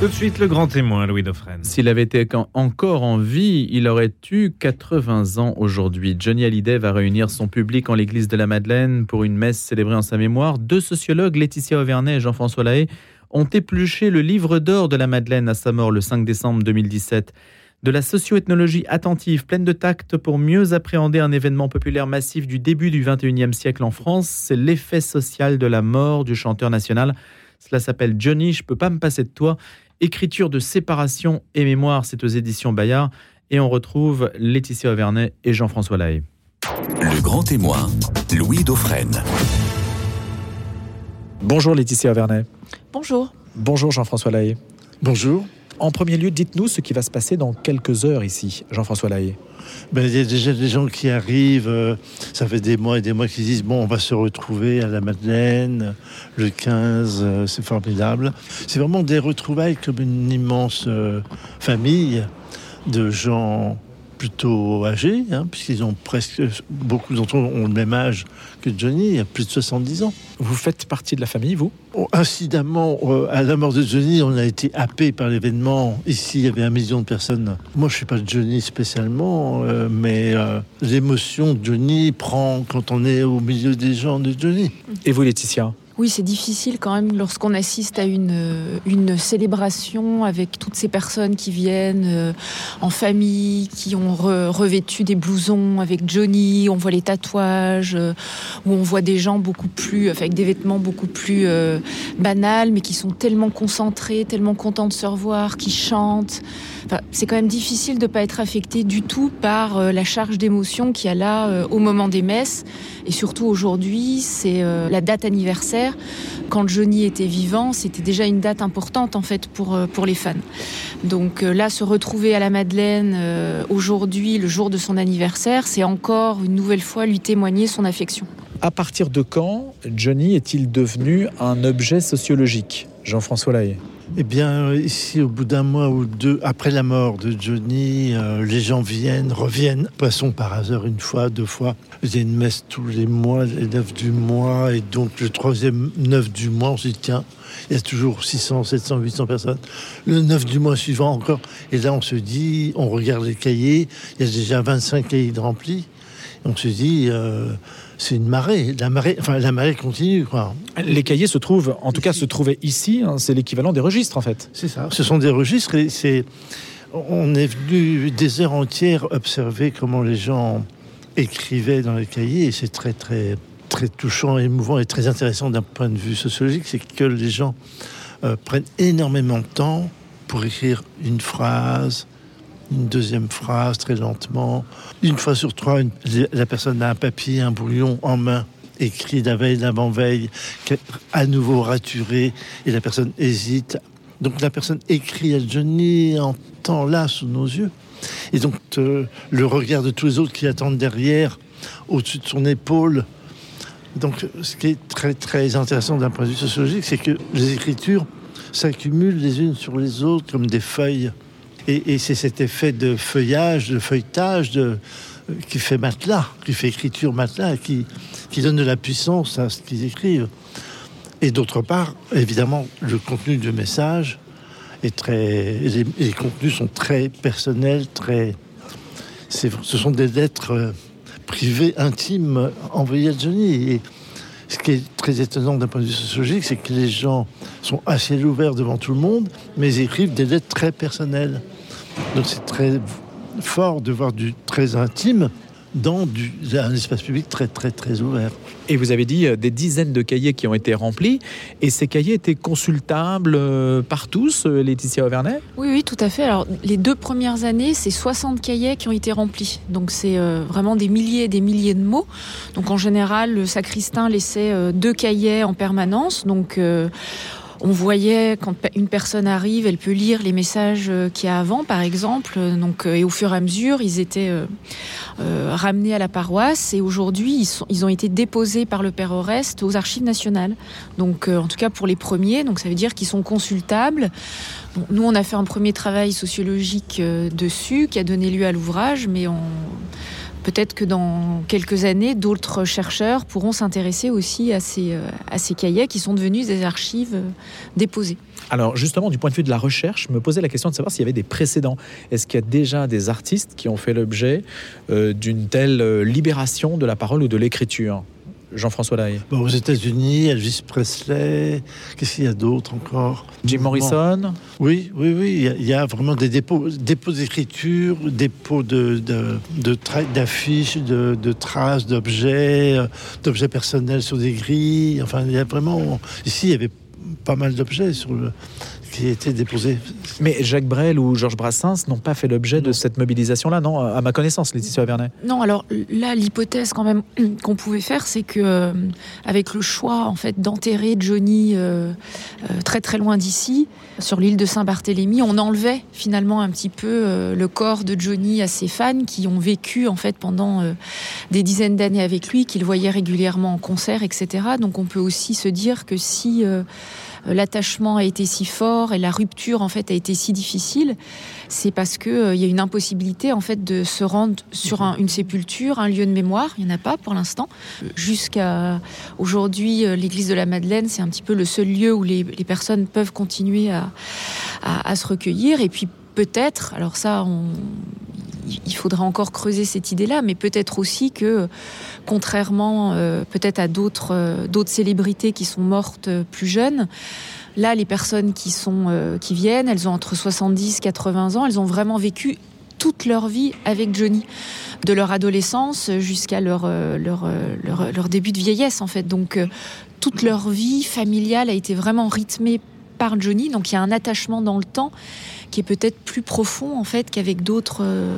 Tout de suite, le grand témoin, Louis Dauphren. S'il avait été encore en vie, il aurait eu 80 ans aujourd'hui. Johnny Hallyday va réunir son public en l'église de la Madeleine pour une messe célébrée en sa mémoire. Deux sociologues, Laetitia Auvernay et Jean-François Lahaye, ont épluché le livre d'or de la Madeleine à sa mort le 5 décembre 2017. De la socio-ethnologie attentive, pleine de tact pour mieux appréhender un événement populaire massif du début du 21e siècle en France, c'est l'effet social de la mort du chanteur national. Cela s'appelle Johnny, je peux pas me passer de toi. Écriture de séparation et mémoire, c'est aux éditions Bayard. Et on retrouve Laetitia Auvernay et Jean-François Lahaye. Le grand témoin, Louis Dauphren. Bonjour Laetitia Auvernay. Bonjour. Bonjour Jean-François Lahaye. Bonjour. En premier lieu, dites-nous ce qui va se passer dans quelques heures ici, Jean-François Lahaye. Ben, il y a déjà des gens qui arrivent, euh, ça fait des mois et des mois qui disent bon, on va se retrouver à la Madeleine le 15, euh, c'est formidable. C'est vraiment des retrouvailles comme une immense euh, famille de gens plutôt âgés, hein, puisqu'ils ont presque, beaucoup d'entre eux ont le même âge que Johnny, il y a plus de 70 ans. Vous faites partie de la famille, vous? Oh, Incidemment, euh, à la mort de Johnny, on a été happé par l'événement. Ici, il y avait un million de personnes. Moi, je ne suis pas Johnny spécialement, euh, mais euh, l'émotion de Johnny prend quand on est au milieu des gens de Johnny. Et vous, Laetitia? Oui, c'est difficile quand même lorsqu'on assiste à une, une célébration avec toutes ces personnes qui viennent euh, en famille, qui ont revêtu des blousons avec Johnny, on voit les tatouages, euh, où on voit des gens beaucoup plus, avec des vêtements beaucoup plus euh, banals, mais qui sont tellement concentrés, tellement contents de se revoir, qui chantent. c'est quand même difficile de ne pas être affecté du tout par la charge d'émotion qu'il y a là au moment des messes. Et surtout aujourd'hui, c'est la date anniversaire quand Johnny était vivant, c'était déjà une date importante en fait pour, euh, pour les fans. Donc euh, là, se retrouver à la Madeleine euh, aujourd'hui, le jour de son anniversaire, c'est encore une nouvelle fois lui témoigner son affection. À partir de quand Johnny est-il devenu un objet sociologique? Jean-François Lahaye eh bien, ici, au bout d'un mois ou deux, après la mort de Johnny, euh, les gens viennent, reviennent. Passons par hasard une fois, deux fois. A une messe tous les mois, les neuf du mois. Et donc, le troisième neuf du mois, on se dit, tiens, il y a toujours 600, 700, 800 personnes. Le 9 du mois suivant encore. Et là, on se dit, on regarde les cahiers. Il y a déjà 25 cahiers de remplis. on se dit, euh, c'est une marée. La marée, enfin, la marée continue. Quoi. Les cahiers se trouvent, en tout cas, se trouvaient ici. Hein, c'est l'équivalent des registres, en fait. C'est ça. Ce sont des registres. Et c'est, on est venu des heures entières observer comment les gens écrivaient dans les cahiers. Et c'est très, très, très touchant, émouvant et très intéressant d'un point de vue sociologique. C'est que les gens euh, prennent énormément de temps pour écrire une phrase, une deuxième phrase très lentement. Une fois sur trois, la personne a un papier, un brouillon en main, écrit la veille, l'avant-veille, à nouveau raturé, et la personne hésite. Donc la personne écrit à Johnny en temps là sous nos yeux. Et donc euh, le regard de tous les autres qui attendent derrière, au-dessus de son épaule. Donc ce qui est très très intéressant d'un point de vue sociologique, c'est que les écritures s'accumulent les unes sur les autres comme des feuilles. Et, c'est cet effet de feuillage, de feuilletage, qui fait matelas, qui fait écriture matelas, qui, donne de la puissance à ce qu'ils écrivent. Et d'autre part, évidemment, le contenu du message est très. Les, contenus sont très personnels, très. Ce sont des lettres euh, privées, intimes, envoyées à Johnny. Ce qui est très étonnant d'un point de vue sociologique, c'est que les gens sont assez ouverts devant tout le monde, mais ils écrivent des lettres très personnelles. Donc c'est très fort de voir du très intime dans du, un espace public très très très ouvert. Et vous avez dit euh, des dizaines de cahiers qui ont été remplis, et ces cahiers étaient consultables euh, par tous, euh, Laetitia Auvernay Oui, oui, tout à fait. Alors les deux premières années, c'est 60 cahiers qui ont été remplis. Donc c'est vraiment des milliers et des milliers de mots. Donc en général, le sacristain laissait deux cahiers en permanence. Donc on voyait quand une personne arrive, elle peut lire les messages euh, qu'il y a avant, par exemple. Donc, euh, et au fur et à mesure, ils étaient euh, ramenés à la paroisse. Et aujourd'hui, ils, ont été déposés par le Père Oreste aux Archives nationales. Donc, en tout cas pour les premiers, donc ça veut dire qu'ils sont consultables. nous, on a fait un premier travail sociologique dessus qui a donné lieu à l'ouvrage, mais on peut-être que dans quelques années, d'autres chercheurs pourront s'intéresser aussi à ces, ces cahiers qui sont devenus des archives déposées. Alors justement, du point de vue de la recherche, me posais la question de savoir s'il y avait des précédents. Est-ce qu'il y a déjà des artistes qui ont fait l'objet d'une telle libération de la parole ou de l'écriture? Jean-François Lahaye bon, Aux États-Unis, Elvis Presley, qu'est-ce qu'il y a d'autre encore? Jim Morrison Oui, oui, oui. Il y, a, vraiment des dépôts, dépôts d'écriture, dépôts de, de, d'affiches, de, de, traces, d'objets, euh, d'objets personnels sur des grilles. Enfin, il y a vraiment. Ici, il y avait pas mal d'objets sur le, qui été déposé. Mais Jacques Brel ou Georges Brassens n'ont pas fait l'objet de cette mobilisation-là, non À ma connaissance, Laetitia Vernet. Non, alors là, l'hypothèse quand même qu'on pouvait faire, c'est que euh, avec le choix en fait d'enterrer Johnny euh, euh, très très loin d'ici, sur l'île de Saint-Barthélemy, on enlevait finalement un petit peu le corps de Johnny à ses fans qui ont vécu en fait pendant des dizaines d'années avec lui, qu'il voyait régulièrement en concert, etc. Donc on peut aussi se dire que si euh, l'attachement a été si fort et la rupture en fait a été si difficile, c'est parce que euh, il y a une impossibilité en fait de se rendre sur une sépulture, un lieu de mémoire. Il n'y en a pas pour l'instant. Jusqu'à aujourd'hui, euh, l'église de la Madeleine, c'est un petit peu le seul lieu où les, personnes peuvent continuer à, à se recueillir. Et puis peut-être, alors ça, il faudra encore creuser cette idée-là, mais peut-être aussi que, contrairement euh, peut-être à d'autres euh, d'autres célébrités qui sont mortes euh, plus jeunes, là, les personnes qui sont qui viennent, elles ont entre 70 80 ans, elles ont vraiment vécu toute leur vie avec Johnny, de leur adolescence jusqu'à leur, leur, leur, début de vieillesse en fait. Donc toute leur vie familiale a été vraiment rythmée par Johnny, donc il y a un attachement dans le temps qui est peut-être plus profond en fait qu'avec d'autres euh,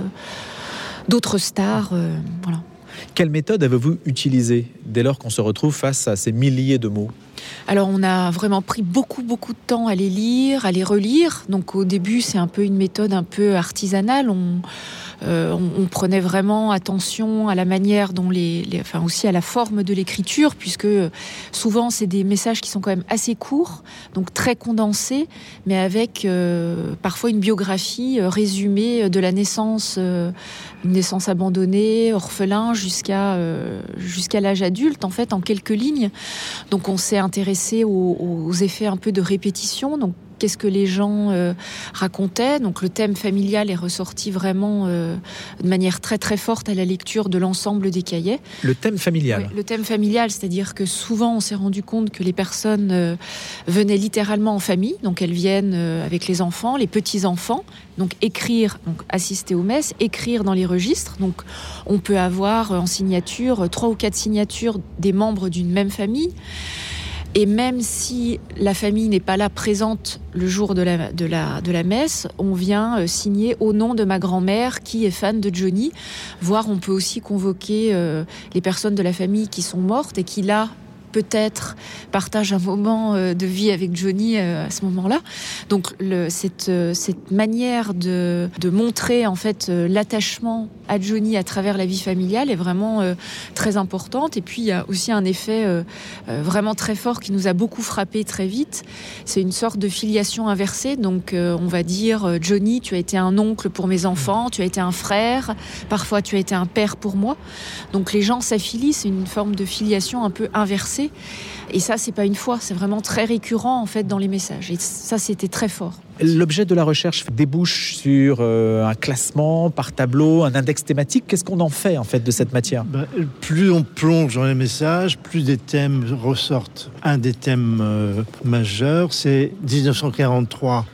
d'autres stars. Euh, voilà. Quelle méthode avez-vous utilisée dès lors qu'on se retrouve face à ces milliers de mots? Alors on a vraiment pris beaucoup beaucoup de temps à les lire, à les relire. Donc au début c'est un peu une méthode un peu artisanale. On, euh, on, prenait vraiment attention à la manière dont les, enfin aussi à la forme de l'écriture, puisque souvent c'est des messages qui sont quand même assez courts, donc très condensés, mais avec euh, parfois une biographie euh, résumée de la naissance, une naissance abandonnée, orphelin, jusqu'à jusqu'à l'âge adulte, en fait, en quelques lignes. Donc on s'est intéressé aux, aux effets un peu de répétition, donc qu'est-ce que les gens euh, racontaient. Donc le thème familial est ressorti vraiment euh, de manière très très forte à la lecture de l'ensemble des cahiers. Le thème familial. le thème familial, c'est-à-dire que souvent on s'est rendu compte que les personnes euh, venaient littéralement en famille, donc elles viennent avec les enfants, les petits enfants, donc écrire, donc assister aux messes, écrire dans les registres. Donc on peut avoir en signature trois ou quatre signatures des membres d'une même famille. Et même si la famille n'est pas là présente le jour de la, de la, de la messe, on vient euh, signer au nom de ma grand-mère qui est fan de Johnny. Voire on peut aussi convoquer euh, les personnes de la famille qui sont mortes et qui là peut-être partage un moment euh, de vie avec Johnny euh, à ce moment-là. Donc cette, euh, cette manière de, de montrer en fait l'attachement à Johnny à travers la vie familiale est vraiment très importante. Et puis il y a aussi un effet vraiment très fort qui nous a beaucoup frappé très vite. C'est une sorte de filiation inversée. Donc on va dire Johnny, tu as été un oncle pour mes enfants, tu as été un frère, parfois tu as été un père pour moi. Donc les gens s'affilient, c'est une forme de filiation un peu inversée et ça, c'est pas une fois, c'est vraiment très récurrent en fait dans les messages. Et ça, c'était très fort. L'objet de la recherche débouche sur euh, un classement par tableau, un index thématique. Qu'est-ce qu'on en fait en fait de cette matière? Ben, Plus on plonge dans les messages, plus des thèmes ressortent. Un des thèmes euh, majeurs, c'est 1943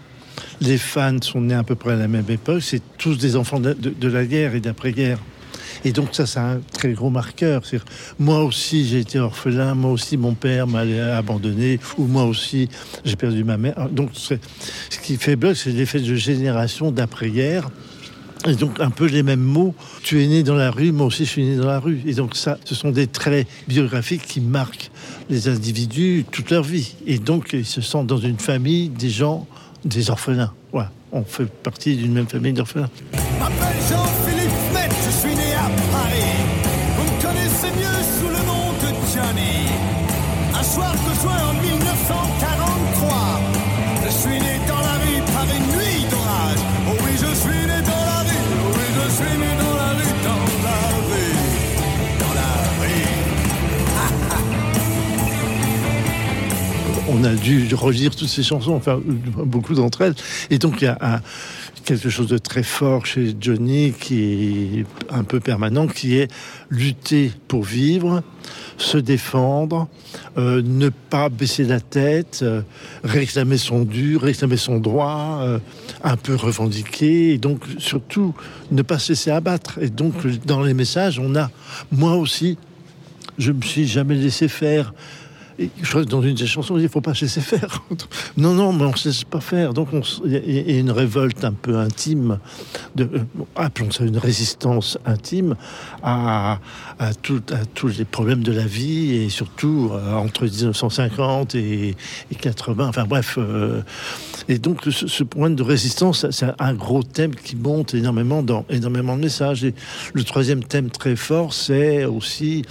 les fans sont nés à peu près à la même époque. C'est tous des enfants de la guerre et d'après-guerre. Et donc ça, c'est un très gros marqueur. Moi aussi, j'ai été orphelin, moi aussi, mon père m'a abandonné, ou moi aussi, j'ai perdu ma mère. Donc ce qui fait bloc, c'est l'effet de génération d'après-guerre. Et donc un peu les mêmes mots. Tu es né dans la rue, moi aussi je suis né dans la rue. Et donc ça, ce sont des traits biographiques qui marquent les individus toute leur vie. Et donc ils se sentent dans une famille des gens, des orphelins. Voilà, on fait partie d'une même famille d'orphelins. Dû relire toutes ces chansons, enfin beaucoup d'entre elles. Et donc il y a quelque chose de très fort chez Johnny qui est un peu permanent, qui est lutter pour vivre, se défendre, euh, ne pas baisser la tête, euh, réclamer son dû, réclamer son droit, euh, un peu revendiquer, et donc surtout ne pas se laisser abattre. Et donc dans les messages, on a, moi aussi, je me suis jamais laissé faire. Et je crois que dans une des chansons, il faut pas se laisser faire. non, non, mais on ne se laisse pas faire. Donc il y a une révolte un peu intime, de, euh, appelons ça une résistance intime à, tous les problèmes de la vie et surtout euh, entre 1950 et, et, 80. Enfin bref. Euh, et donc ce, ce, point de résistance, c'est un gros thème qui monte énormément dans énormément de messages. Et le troisième thème très fort, c'est aussi,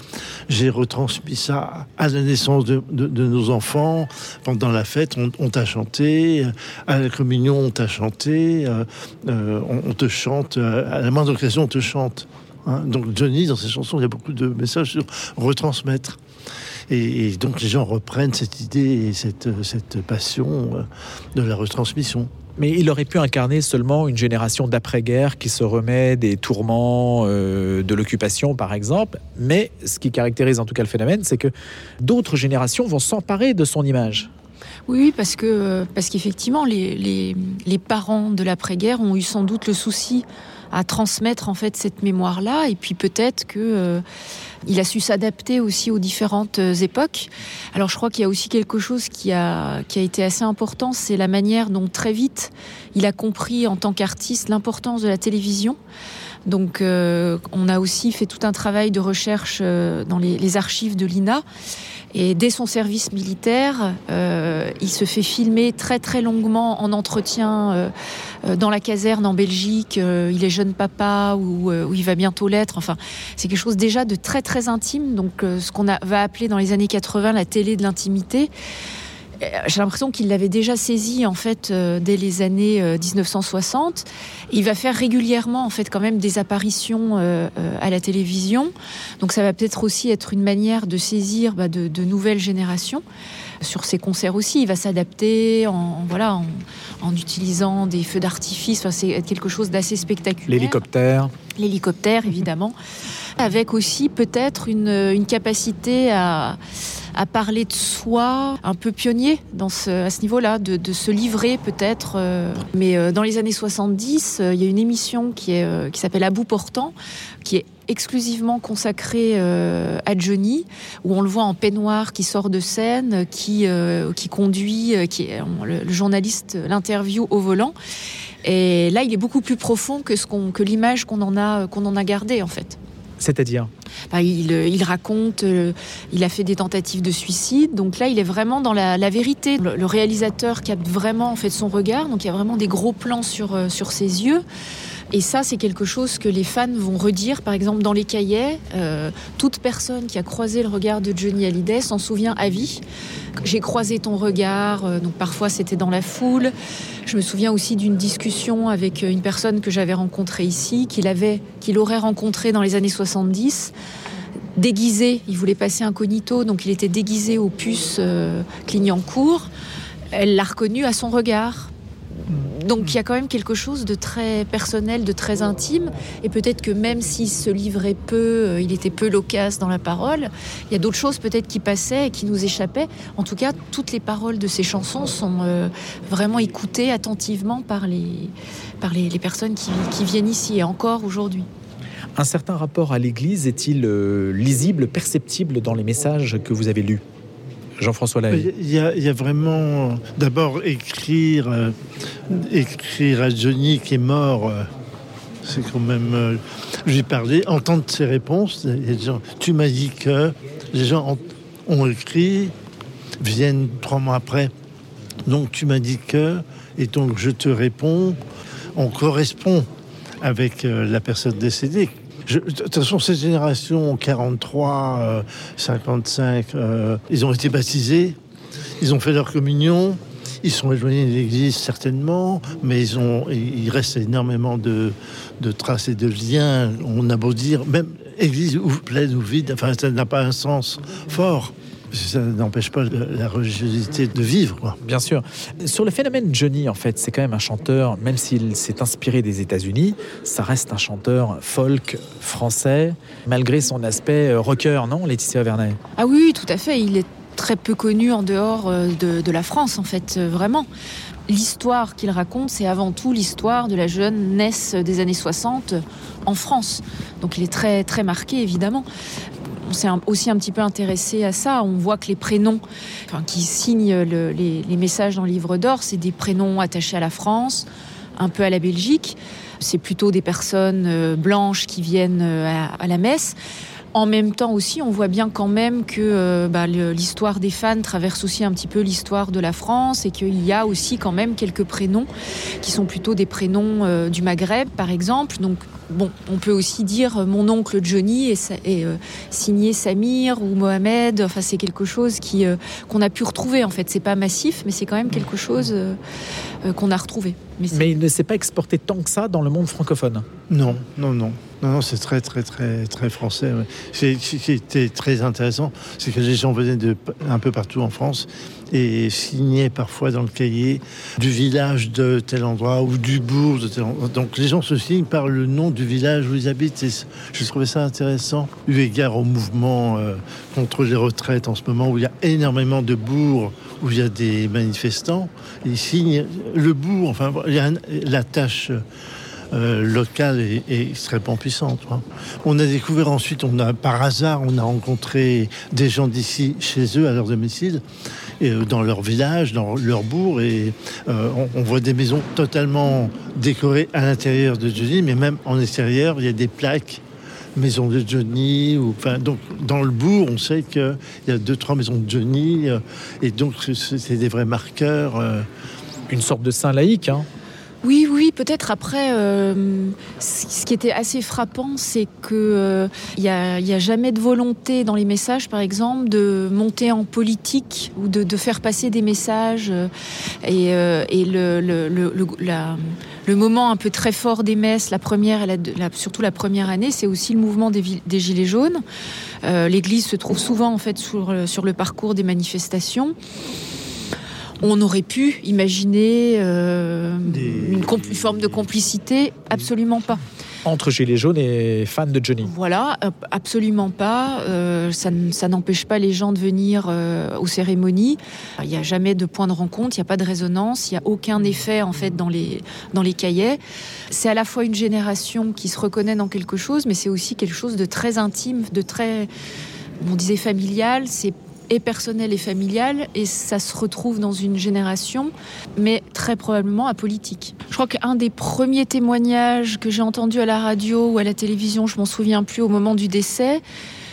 j'ai retransmis ça à la naissance de de, nos enfants. Pendant la fête, on, t'a chanté, à la communion, on t'a chanté, euh, euh, on, on, te chante, à la moindre occasion, on te chante. Hein. Donc Johnny, dans ses chansons, il y a beaucoup de messages sur retransmettre. Et, et donc les gens reprennent cette idée et cette, cette passion euh, de la retransmission mais il aurait pu incarner seulement une génération d'après-guerre qui se remet des tourments euh, de l'occupation, par exemple. Mais ce qui caractérise en tout cas le phénomène, c'est que d'autres générations vont s'emparer de son image. Oui, parce que parce qu'effectivement, les, les, les, parents de l'après-guerre ont eu sans doute le souci à transmettre en fait cette mémoire-là, et puis peut-être que euh, il a su s'adapter aussi aux différentes euh, époques. Alors je crois qu'il y a aussi quelque chose qui a, qui a été assez important, c'est la manière dont très vite il a compris en tant qu'artiste l'importance de la télévision. Donc euh, on a aussi fait tout un travail de recherche dans les archives de l'INA. Et dès son service militaire, euh, il se fait filmer très très longuement en entretien euh, dans la caserne en Belgique. Euh, il est jeune papa ou, ou il va bientôt l'être. Enfin, c'est quelque chose déjà de très très intime. Donc ce qu'on va appeler dans les années 80 la télé de l'intimité. J'ai l'impression qu'il l'avait déjà saisi en fait euh, dès les années euh, 1960. Il va faire régulièrement en fait quand même des apparitions euh, à la télévision. Donc ça va peut-être aussi être une manière de saisir bah, de, de, nouvelles générations. Sur ses concerts aussi, il va s'adapter en, voilà en, en, utilisant des feux d'artifice. Enfin, c'est quelque chose d'assez spectaculaire. L'hélicoptère. L'hélicoptère évidemment, avec aussi peut-être une, une capacité à à parler de soi, un peu pionnier à ce niveau-là, de, se livrer peut-être. Euh, mais euh, dans les années 70, euh, il y a une émission qui, s'appelle À bout portant, qui est exclusivement consacré euh, à Johnny, où on le voit en peignoir qui sort de scène, qui, conduit, qui le, journaliste l'interview au volant. Et là, il est beaucoup plus profond que, l'image qu'on en a gardée en fait. C'est-à-dire bah, il, il, raconte, euh, il a fait des tentatives de suicide, donc là il est vraiment dans la, vérité. Le, le, réalisateur capte vraiment en fait son regard, donc il y a vraiment des gros plans sur, euh, sur ses yeux. Et ça, c'est quelque chose que les fans vont redire, par exemple, dans les cahiers. Euh, toute personne qui a croisé le regard de Johnny Hallyday s'en souvient à vie. J'ai croisé ton regard, euh, donc parfois c'était dans la foule. Je me souviens aussi d'une discussion avec une personne que j'avais rencontrée ici, qu'il avait, qu'il aurait rencontré dans les années 70 déguisé, il voulait passer incognito, donc il était déguisé aux puces euh, Clignancourt. Elle l'a reconnu à son regard. Donc il y a quand même quelque chose de très personnel, de très intime, et peut-être que même s'il se livrait peu, euh, il était peu loquace dans la parole, il y a d'autres choses peut-être qui passaient et qui nous échappaient. En tout cas, toutes les paroles de ces chansons sont euh, vraiment écoutées attentivement par les, par les, personnes qui, qui viennent ici, et encore aujourd'hui. Un certain rapport à l'Église est-il euh, lisible, perceptible dans les messages que vous avez lus? Jean-François Lahaye. Il y, a, vraiment d'abord écrire, euh, écrire à Johnny qui est mort. Euh, c'est quand même. Euh, J'ai parlé, entendre ses réponses. Les gens, tu m'as dit que les gens ont, écrit, viennent trois mois après. Donc tu m'as dit que, et donc je te réponds. On correspond avec la personne décédée je, de toute façon, cette génération 43, euh, 55, euh, ils ont été baptisés, ils ont fait leur communion, ils sont éloignés de l'Église certainement, mais ils ont, il reste énormément de, de traces et de liens. On a beau dire, même Église ou pleine ou vide, enfin, ça n'a pas un sens fort. Ça n'empêche pas la religiosité de vivre. Quoi. Bien sûr. Sur le phénomène Johnny, en fait, c'est quand même un chanteur, même s'il s'est inspiré des États-Unis, ça reste un chanteur folk français, malgré son aspect euh, rocker, non, Laetitia Vernet? Ah oui, tout à fait. Il est très peu connu en dehors euh, de, de la France, en fait, euh, vraiment l'histoire qu'il raconte, c'est avant tout l'histoire de la jeunesse des années 60 en France. Donc il est très très marqué évidemment. On s'est aussi un petit peu intéressé à ça. On voit que les prénoms enfin, qui signent le, les, messages dans le livre d'or, c'est des prénoms attachés à la France, un peu à la Belgique. C'est plutôt des personnes euh, blanches qui viennent euh, à, la messe. En même temps aussi, on voit bien quand même que euh, bah, l'histoire des fans traverse aussi un petit peu l'histoire de la France et qu'il y a aussi quand même quelques prénoms qui sont plutôt des prénoms du Maghreb, par exemple. Donc bon, on peut aussi dire euh, mon oncle Johnny est, euh, signé Samir ou Mohamed. Enfin, c'est quelque chose qui euh, qu'on a pu retrouver. En fait, c'est pas massif, mais c'est quand même quelque chose qu'on a retrouvé. Mais, mais il ne s'est pas exporté tant que ça dans le monde francophone. Non, non, non. Non, non c'est très, très, très, très français. Ouais. Ce qui était très intéressant, c'est que les gens venaient de un peu partout en France et signaient parfois dans le cahier du village de tel endroit ou du bourg de tel endroit. Donc les gens se signent par le nom du village où ils habitent. Et je trouvais ça intéressant, eu égard au mouvement euh, contre les retraites en ce moment où il y a énormément de bourgs où il y a des manifestants. Ils signent le bourg, enfin, la tâche. Euh, locale est, extrêmement puissante. Hein. On a découvert ensuite, on a par hasard, on a rencontré des gens d'ici chez eux à leur domicile, et, euh, dans leur village, dans leur bourg, et euh, on, on, voit des maisons totalement décorées à l'intérieur de Johnny, mais même en extérieur, il y a des plaques maison de Johnny ou enfin donc dans le bourg on sait qu'il y a deux trois maisons de Johnny euh, et donc c'est des vrais marqueurs euh... une sorte de saint laïque hein oui, oui, peut-être après. Euh, ce qui était assez frappant, c'est que euh, il n'y a, jamais de volonté dans les messages, par exemple, de monter en politique ou de, faire passer des messages. Euh, et, le, moment un peu très fort des messes, la première, surtout la première année, c'est aussi le mouvement des, gilets jaunes. Euh, L'Église se trouve souvent en fait sur le parcours des manifestations on aurait pu imaginer euh, Des... une, une, forme de complicité, absolument pas. Entre Gilets jaunes et fans de Johnny. Voilà, absolument pas. Euh, ça, ça n'empêche pas les gens de venir euh, aux cérémonies. Il n'y a jamais de point de rencontre, il n'y a pas de résonance, il n'y a aucun effet en fait dans les, dans les cahiers. C'est à la fois une génération qui se reconnaît dans quelque chose, mais c'est aussi quelque chose de très intime, de très, on disait familial. C'est et personnel et familial et ça se retrouve dans une génération mais très probablement apolitique. Je crois qu'un des premiers témoignages que j'ai entendu à la radio ou à la télévision, je m'en souviens plus au moment du décès,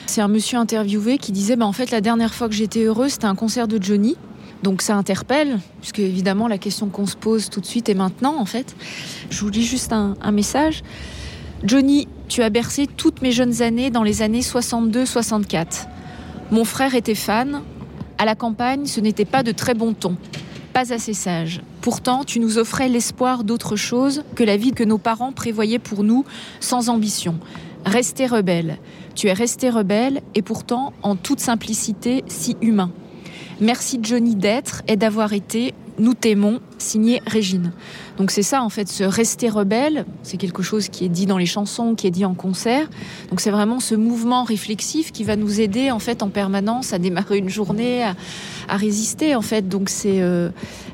c'est un monsieur interviewé qui disait bah, en fait la dernière fois que j'étais heureux c'était un concert de Johnny. Donc ça interpelle, puisque évidemment la question qu'on se pose tout de suite et maintenant en fait. Je vous lis juste un message. Johnny, tu as bercé toutes mes jeunes années dans les années 62-64. Mon frère était fan. À la campagne, ce n'était pas de très bon ton, pas assez sage. Pourtant, tu nous offrais l'espoir d'autre chose que la vie que nos parents prévoyaient pour nous, sans ambition. Rester rebelle. Tu es resté rebelle et pourtant, en toute simplicité, si humain. Merci Johnny d'être et d'avoir été. Nous t'aimons, signé Régine. Donc c'est ça en fait, se rester rebelle, c'est quelque chose qui est dit dans les chansons, qui est dit en concert. Donc c'est vraiment ce mouvement réflexif qui va nous aider en fait en permanence à démarrer une journée, à, à résister en fait. Donc c'est euh,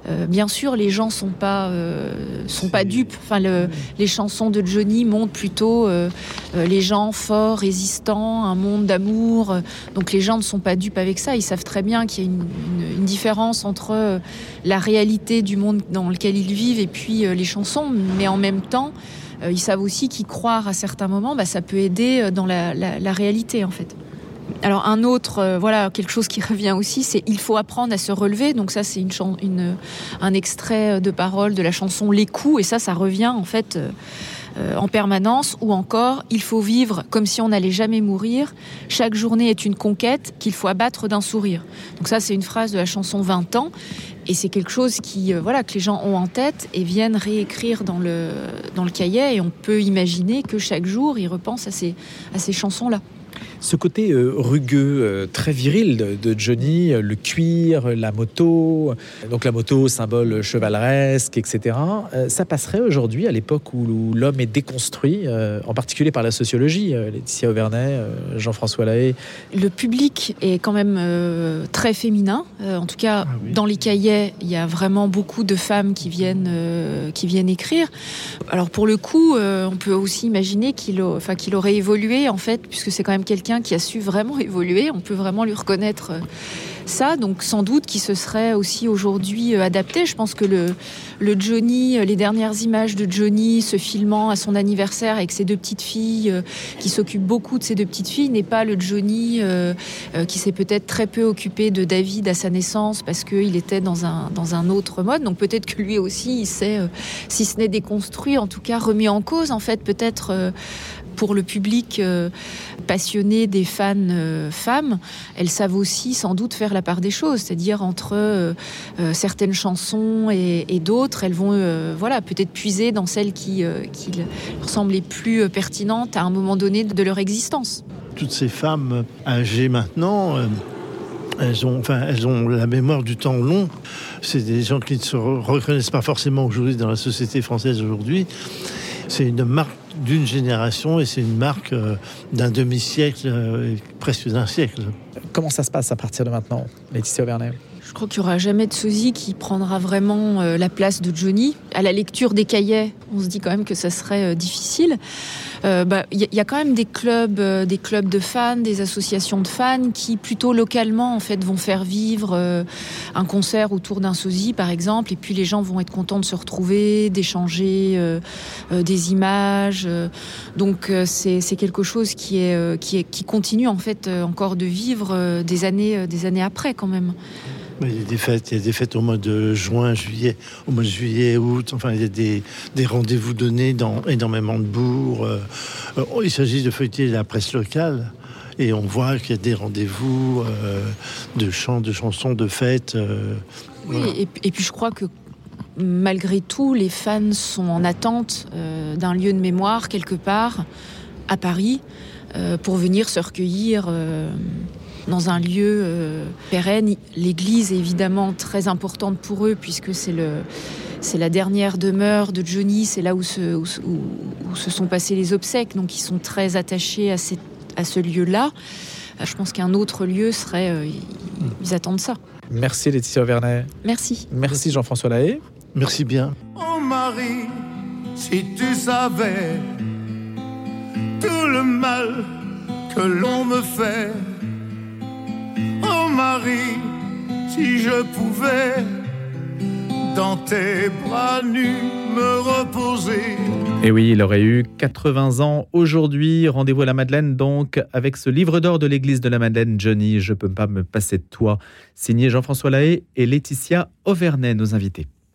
euh, bien sûr les gens sont pas euh, sont pas dupes. Enfin le, les chansons de Johnny montrent plutôt les gens forts, résistants, un monde d'amour. Donc les gens ne sont pas dupes avec ça. Ils savent très bien qu'il y a une, une, une différence entre la réalité du monde dans lequel ils vivent et puis euh, les chansons, mais en même temps, euh, ils savent aussi qu'y croire à certains moments, bah, ça peut aider euh, dans la, réalité en fait. Alors un autre, voilà, quelque chose qui revient aussi, c'est il faut apprendre à se relever. Donc ça, c'est une, un extrait de parole de la chanson Les coups, et ça, ça revient en fait en permanence. Ou encore, il faut vivre comme si on n'allait jamais mourir. Chaque journée est une conquête qu'il faut abattre d'un sourire. Donc ça, c'est une phrase de la chanson 20 ans. Et c'est quelque chose qui, euh, voilà, que les gens ont en tête et viennent réécrire dans le, cahier. Et on peut imaginer que chaque jour, ils repensent à ces, à ces chansons-là. Ce côté euh, rugueux, euh, très viril de, de Johnny, euh, le cuir, la moto, donc la moto symbole chevaleresque, etc. ça passerait aujourd'hui à l'époque où, l'homme est déconstruit, en particulier par la sociologie. Laetitia Auvernay, Jean-François Lahaye. Le public est quand même très féminin. En tout cas, Ah oui. dans les cahiers, il y a vraiment beaucoup de femmes qui viennent, qui viennent écrire. Alors pour le coup, on peut aussi imaginer qu'il enfin, qu'il aurait évolué, en fait, puisque c'est quand même quelqu'un qui a su vraiment évoluer. On peut vraiment lui reconnaître euh, ça. Donc sans doute qu'il se serait aussi aujourd'hui euh, adapté. Je pense que le, Johnny, euh, les dernières images de Johnny se filmant à son anniversaire avec ses deux petites filles, qui s'occupe beaucoup de ses deux petites filles, n'est pas le Johnny qui s'est peut-être très peu occupé de David à sa naissance parce qu'il était dans un, dans un autre mode. Donc peut-être que lui aussi, il s'est, si ce n'est déconstruit, en tout cas remis en cause, en fait, peut-être. Pour le public euh, passionné des fans euh, femmes, elles savent aussi sans doute faire la part des choses, c'est-à-dire entre euh, certaines chansons et, d'autres, elles vont voilà peut-être puiser dans celles qui, qui leur semblent les plus pertinentes à un moment donné de leur existence. Toutes ces femmes âgées maintenant, elles ont, enfin, elles ont la mémoire du temps long. C'est des gens qui ne se re- reconnaissent pas forcément aujourd'hui dans la société française aujourd'hui. C'est une marque d'une génération et c'est une marque euh, d'un demi-siècle, euh, presque d'un siècle. Comment ça se passe à partir de maintenant, Laetitia Auvernay Je crois qu'il n'y aura jamais de sosie qui prendra vraiment euh, la place de Johnny. À la lecture des cahiers, on se dit quand même que ça serait difficile. Euh, bah, Il y, a- il quand même des clubs, euh, des clubs de fans, des associations de fans qui plutôt localement en fait vont faire vivre euh, un concert autour d'un sosie par exemple, et puis les gens vont être contents de se retrouver, d'échanger des images. donc c'est quelque chose qui est qui est qui continue en fait encore de vivre des années des années après quand même. Il y a des fêtes, il y a des fêtes au mois de juin, juillet, au mois de juillet, août. Enfin, il y a des, des rendez-vous donnés dans énormément de bourgs. Euh, euh, il s'agit de feuilleter la presse locale. Et on voit qu'il y a des rendez-vous euh, de chants, de chansons, de fêtes. euh, Oui, voilà. et, et puis je crois que malgré tout, les fans sont en attente euh, d'un lieu de mémoire quelque part à Paris euh, pour venir se recueillir euh, dans un lieu euh, pérenne. L'église est évidemment très importante pour eux puisque c'est le c'est la dernière demeure de Johnny, c'est là où se, où, se- où- où se sont passées les obsèques, donc ils sont très attachés à, ces- à ce lieu-là. Euh, Je pense qu'un autre lieu serait... euh, ils- ils attendent ça. Merci Laetitia Auvernay. Merci. Merci Jean-François Lahaye. Merci bien. Oh Marie, si tu savais tout le mal que l'on me fait. Marie, si je pouvais dans tes bras me reposer. Et oui, il aurait eu 80 ans aujourd'hui. Rendez-vous à la Madeleine, donc, avec ce livre d'or de l'église de la Madeleine, Johnny, je peux pas me passer de toi, signé Jean-François Lahaye et Laetitia Auvernay, nos invités.